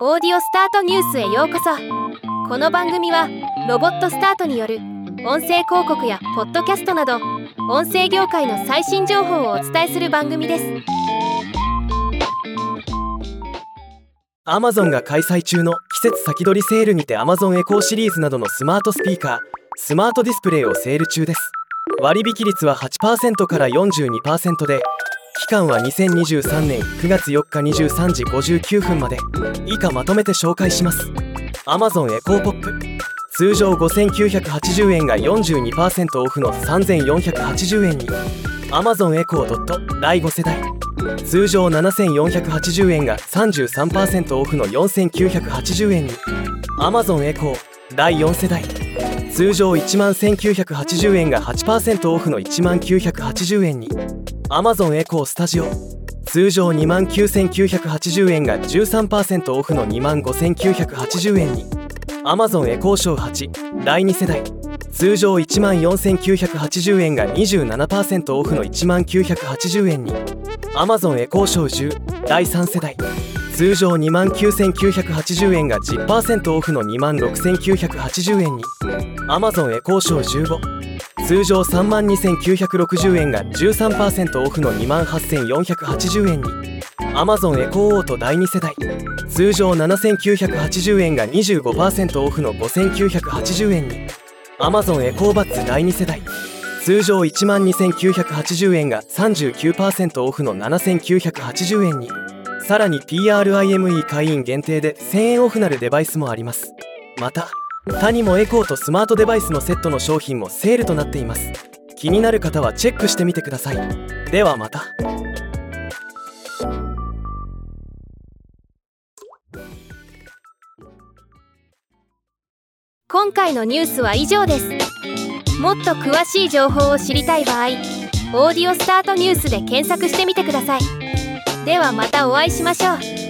オーディオスタートニュースへようこそ。この番組はロボットスタートによる音声広告やポッドキャストなど音声業界の最新情報をお伝えする番組です。Amazon が開催中の季節先取りセールにて Amazon エコーシリーズなどのスマートスピーカースマートディスプレイをセール中です。割引率は8%から42%で期間は2023年9月4日23時59分まで。以下まとめて紹介します。Amazon エコーポップ通常5980円が42%オフの3480円に。Amazon エコー第5世代。通常7480円が33%オフの4980円に。Amazon エコー第4世代。通常1万1980円が8%オフの1 980円に。Amazon エコースタジオ通常2万9980円が13%オフの2万5980円に Amazon エコーショー8第2世代。通常1万4980円が27%オフの1万980円に。Amazon エコーショー10第3世代。通常2万9980円が10%オフの2万6980円に。Amazon エコーショー15通常3万2960円が13%オフの2万8480円に。Amazon エコーオート第2世代。通常7980円が25%オフの5980円に。Amazon エコーバッツ第2世代。通常1万2980円が39%オフの7980円に。さらに PRIME 会員限定で1000円オフなるデバイスもあります。また他にもエコーとスマートデバイスのセットの商品もセールとなっています。気になる方はチェックしてみてください。ではまた。今回のニュースは以上です。もっと詳しい情報を知りたい場合「オーディオスタートニュース」で検索してみてください。ではまたお会いしましょう。